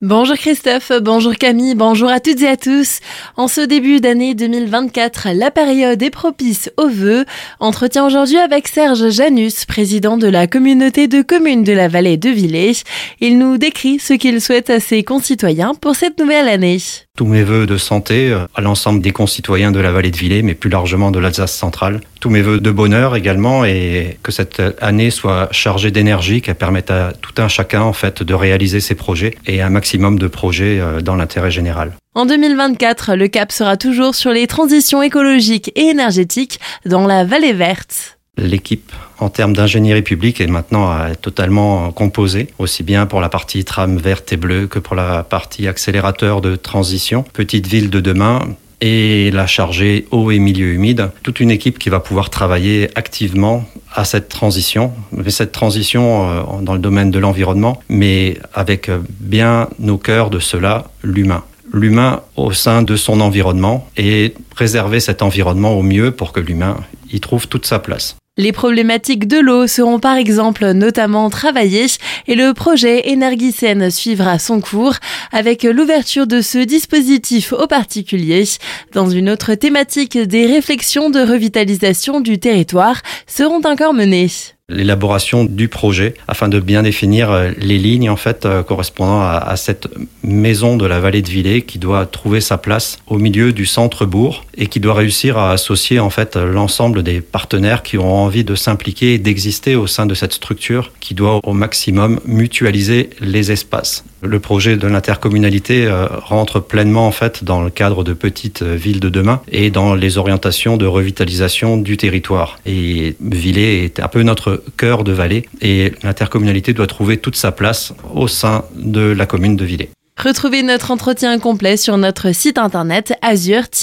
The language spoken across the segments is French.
Bonjour Christophe, bonjour Camille, bonjour à toutes et à tous. En ce début d'année 2024, la période est propice aux vœux. Entretien aujourd'hui avec Serge Janus, président de la communauté de communes de la vallée de Villers. Il nous décrit ce qu'il souhaite à ses concitoyens pour cette nouvelle année. Tous mes voeux de santé euh, à l'ensemble des concitoyens de la vallée de Villers, mais plus largement de l'Alsace centrale. Tous mes voeux de bonheur également et que cette année soit chargée d'énergie, qu'elle permette à tout un chacun en fait de réaliser ses projets et un maximum de projets euh, dans l'intérêt général. En 2024, le cap sera toujours sur les transitions écologiques et énergétiques dans la vallée verte. L'équipe en termes d'ingénierie publique est maintenant euh, totalement composée, aussi bien pour la partie trame verte et bleue que pour la partie accélérateur de transition. Petite ville de demain, et la chargée eau et milieu humide. Toute une équipe qui va pouvoir travailler activement à cette transition, mais cette transition euh, dans le domaine de l'environnement, mais avec bien au cœurs de cela l'humain l'humain au sein de son environnement et préserver cet environnement au mieux pour que l'humain y trouve toute sa place. Les problématiques de l'eau seront par exemple notamment travaillées et le projet Énergicène suivra son cours avec l'ouverture de ce dispositif aux particuliers. Dans une autre thématique, des réflexions de revitalisation du territoire seront encore menées l'élaboration du projet afin de bien définir euh, les lignes en fait euh, correspondant à, cette maison de la vallée de Villers qui doit trouver sa place au milieu du centre bourg et qui doit réussir à associer en fait l'ensemble des partenaires qui ont envie de s'impliquer et d'exister au sein de cette structure qui doit au maximum mutualiser les espaces. Le projet de l'intercommunalité euh, rentre pleinement en fait dans le cadre de petites villes de demain et dans les orientations de revitalisation du territoire. Et Villers est un peu notre cœur de vallée et l'intercommunalité doit trouver toute sa place au sein de la commune de Villers. Retrouvez notre entretien complet sur notre site internet azur-fm.com.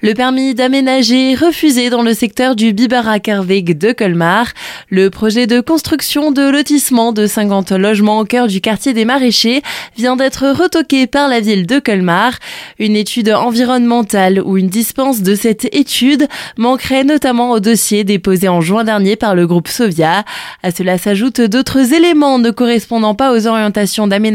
Le permis d'aménager refusé dans le secteur du Biberakerweg de Colmar. Le projet de construction de lotissement de 50 logements au cœur du quartier des Maraîchers vient d'être retoqué par la ville de Colmar. Une étude environnementale ou une dispense de cette étude manquerait notamment au dossier déposé en juin dernier par le groupe Sovia. À cela s'ajoutent d'autres éléments ne correspondant pas aux orientations d'aménagement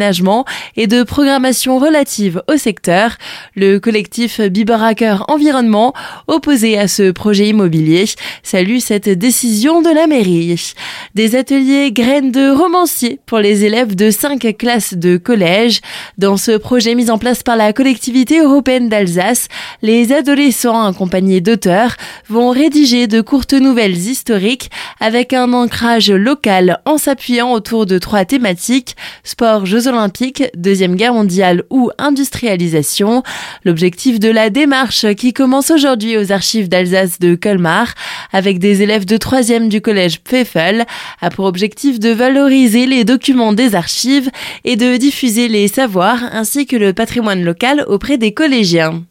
et de programmation relative au secteur. Le collectif Biberacker Environnement, opposé à ce projet immobilier, salue cette décision de la mairie. Des ateliers graines de romanciers pour les élèves de 5 classes de collège. Dans ce projet mis en place par la collectivité européenne d'Alsace, les adolescents accompagnés d'auteurs vont rédiger de courtes nouvelles historiques avec un ancrage local en s'appuyant autour de trois thématiques, sport, olympiques, Deuxième Guerre mondiale ou industrialisation. L'objectif de la démarche qui commence aujourd'hui aux archives d'Alsace de Colmar avec des élèves de 3e du collège Pfeffel a pour objectif de valoriser les documents des archives et de diffuser les savoirs ainsi que le patrimoine local auprès des collégiens.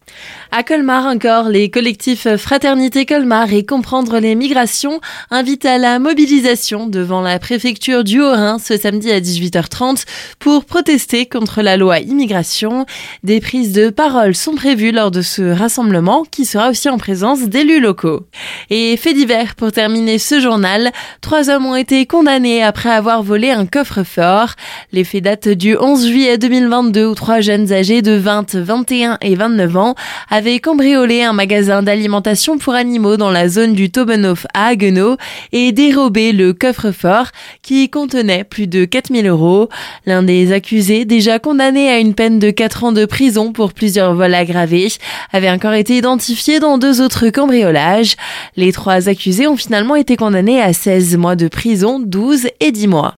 À Colmar encore, les collectifs Fraternité Colmar et Comprendre les migrations invitent à la mobilisation devant la préfecture du Haut-Rhin ce samedi à 18h30 pour protester contre la loi immigration. Des prises de parole sont prévues lors de ce rassemblement qui sera aussi en présence d'élus locaux. Et fait divers pour terminer ce journal, trois hommes ont été condamnés après avoir volé un coffre-fort. Les faits datent du 11 juillet 2022 où trois jeunes âgés de 20, 21 et 29 ans avait cambriolé un magasin d'alimentation pour animaux dans la zone du Tobenhof à Haguenau et dérobé le coffre-fort qui contenait plus de 4000 euros. L'un des accusés, déjà condamné à une peine de 4 ans de prison pour plusieurs vols aggravés, avait encore été identifié dans deux autres cambriolages. Les trois accusés ont finalement été condamnés à 16 mois de prison, 12 et 10 mois.